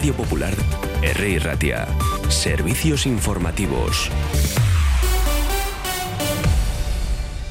Radio Popular, R. Ratia. Servicios informativos.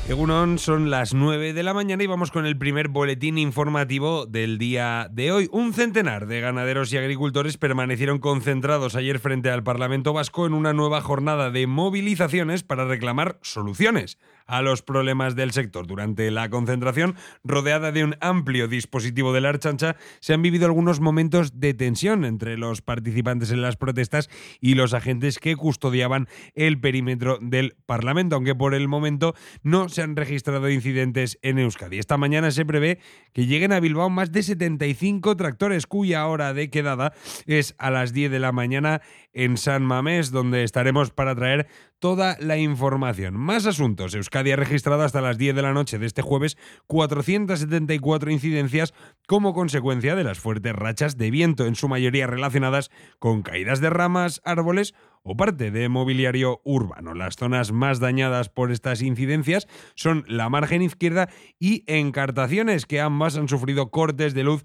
Egunon, son las 9 de la mañana y vamos con el primer boletín informativo del día de hoy. Un centenar de ganaderos y agricultores permanecieron concentrados ayer frente al Parlamento Vasco en una nueva jornada de movilizaciones para reclamar soluciones a los problemas del sector. Durante la concentración, rodeada de un amplio dispositivo de la Archancha, se han vivido algunos momentos de tensión entre los participantes en las protestas y los agentes que custodiaban el perímetro del Parlamento, aunque por el momento no se han registrado incidentes en Euskadi. Esta mañana se prevé que lleguen a Bilbao más de 75 tractores cuya hora de quedada es a las 10 de la mañana en San Mamés, donde estaremos para traer toda la información. Más asuntos. Euskadi ha registrado hasta las 10 de la noche de este jueves 474 incidencias como consecuencia de las fuertes rachas de viento, en su mayoría relacionadas con caídas de ramas, árboles o parte de mobiliario urbano. Las zonas más dañadas por estas incidencias son la margen izquierda y encartaciones, que ambas han sufrido cortes de luz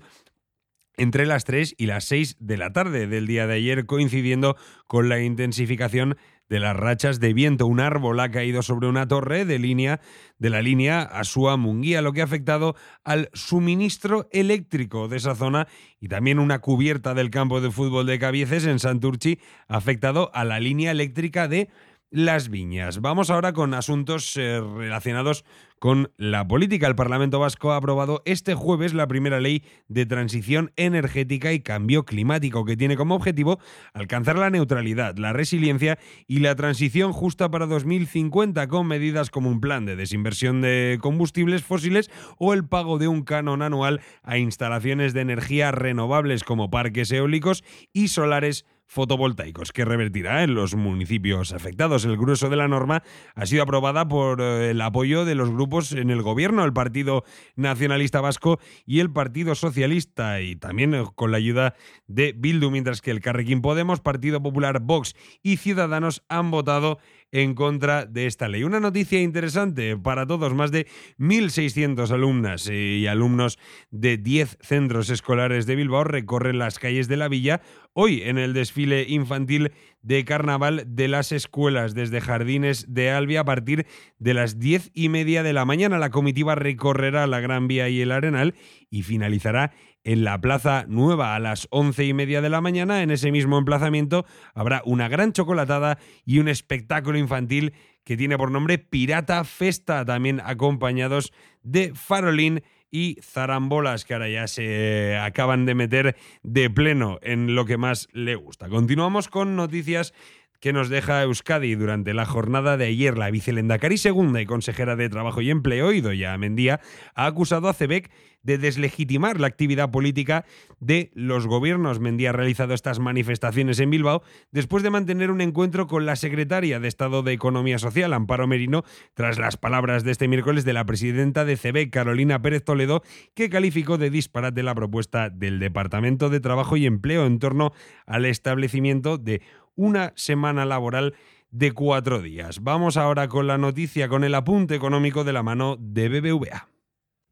entre las 3 y las 6 de la tarde del día de ayer, coincidiendo con la intensificación de las rachas de viento. Un árbol ha caído sobre una torre de línea de la línea Asua-Munguía, lo que ha afectado al suministro eléctrico de esa zona y también una cubierta del campo de fútbol de Cabieces en Santurchi ha afectado a la línea eléctrica de las viñas. Vamos ahora con asuntos eh, relacionados con la política. El Parlamento Vasco ha aprobado este jueves la primera ley de transición energética y cambio climático que tiene como objetivo alcanzar la neutralidad, la resiliencia y la transición justa para 2050 con medidas como un plan de desinversión de combustibles fósiles o el pago de un canon anual a instalaciones de energía renovables como parques eólicos y solares fotovoltaicos que revertirá en los municipios afectados. El grueso de la norma ha sido aprobada por eh, el apoyo de los grupos en el gobierno, el Partido Nacionalista Vasco y el Partido Socialista, y también eh, con la ayuda de Bildu, mientras que el Carrequín Podemos, Partido Popular, Vox y Ciudadanos han votado en contra de esta ley. Una noticia interesante para todos, más de 1.600 alumnas y alumnos de 10 centros escolares de Bilbao recorren las calles de la villa hoy en el desfile infantil de carnaval de las escuelas desde Jardines de Albia a partir de las diez y media de la mañana. La comitiva recorrerá la Gran Vía y el Arenal y finalizará en la Plaza Nueva a las once y media de la mañana. En ese mismo emplazamiento habrá una gran chocolatada y un espectáculo infantil que tiene por nombre Pirata Festa, también acompañados de farolín y zarambolas que ahora ya se acaban de meter de pleno en lo que más le gusta. Continuamos con noticias que nos deja Euskadi durante la jornada de ayer. La vicelendacari segunda y consejera de Trabajo y Empleo, Idoya Mendía, ha acusado a CEBEC de deslegitimar la actividad política de los gobiernos. Mendía ha realizado estas manifestaciones en Bilbao después de mantener un encuentro con la secretaria de Estado de Economía Social, Amparo Merino, tras las palabras de este miércoles de la presidenta de CEBEC, Carolina Pérez Toledo, que calificó de disparate la propuesta del Departamento de Trabajo y Empleo en torno al establecimiento de una semana laboral de cuatro días. Vamos ahora con la noticia, con el apunte económico de la mano de BBVA.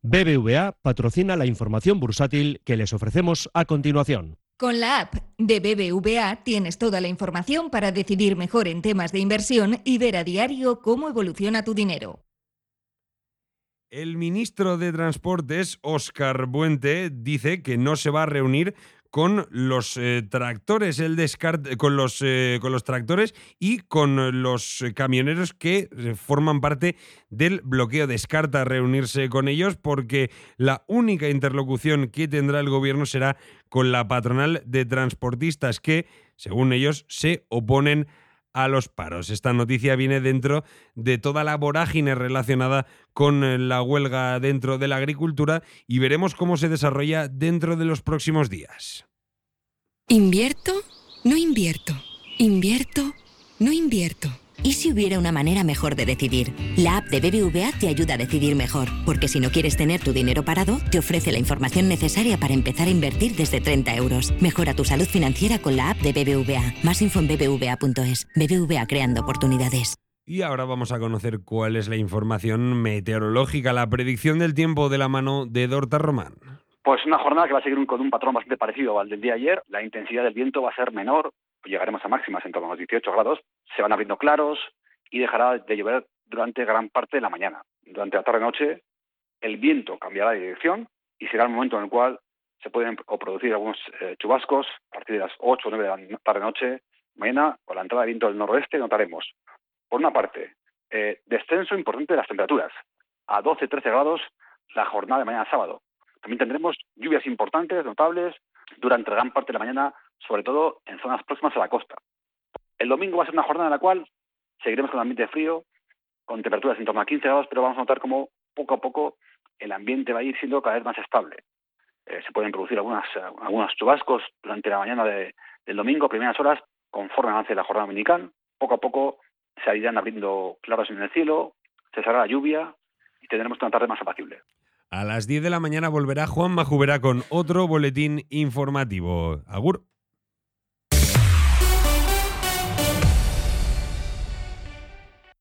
BBVA patrocina la información bursátil que les ofrecemos a continuación. Con la app de BBVA tienes toda la información para decidir mejor en temas de inversión y ver a diario cómo evoluciona tu dinero. El ministro de Transportes, Óscar Buente, dice que no se va a reunir con los eh, tractores, el descarte, con los, eh, con los tractores y con los camioneros que eh, forman parte del bloqueo. Descarta reunirse con ellos porque la única interlocución que tendrá el gobierno será con la patronal de transportistas que, según ellos, se oponen a los paros. Esta noticia viene dentro de toda la vorágine relacionada con la huelga dentro de la agricultura y veremos cómo se desarrolla dentro de los próximos días. ¿Invierto? No invierto. ¿Invierto? No invierto. ¿Y si hubiera una manera mejor de decidir? La app de BBVA te ayuda a decidir mejor, porque si no quieres tener tu dinero parado, te ofrece la información necesaria para empezar a invertir desde 30 euros. Mejora tu salud financiera con la app de BBVA. Más info en bbva.es. BBVA creando oportunidades. Y ahora vamos a conocer cuál es la información meteorológica, la predicción del tiempo de la mano de Dorta Román. Pues una jornada que va a seguir con un patrón bastante parecido al del día ayer. La intensidad del viento va a ser menor, llegaremos a máximas en torno a los 18 grados. Se van abriendo claros y dejará de llover durante gran parte de la mañana. Durante la tarde-noche el viento cambiará de dirección y será el momento en el cual se pueden producir algunos eh, chubascos a partir de las 8 o 9 de la tarde-noche. Mañana, con la entrada de viento del noroeste, notaremos, por una parte, eh, descenso importante de las temperaturas, a 12-13 grados la jornada de mañana sábado. También tendremos lluvias importantes, notables, durante gran parte de la mañana, sobre todo en zonas próximas a la costa. El domingo va a ser una jornada en la cual seguiremos con ambiente frío, con temperaturas en torno a 15 grados, pero vamos a notar cómo poco a poco el ambiente va a ir siendo cada vez más estable. Eh, se pueden producir algunas, algunos chubascos durante la mañana del domingo, primeras horas, conforme avance la jornada dominical. Poco a poco se irán abriendo claros en el cielo, cesará la lluvia y tendremos una tarde más apacible. A las 10 de la mañana volverá Juan Majubera con otro boletín informativo. Agur.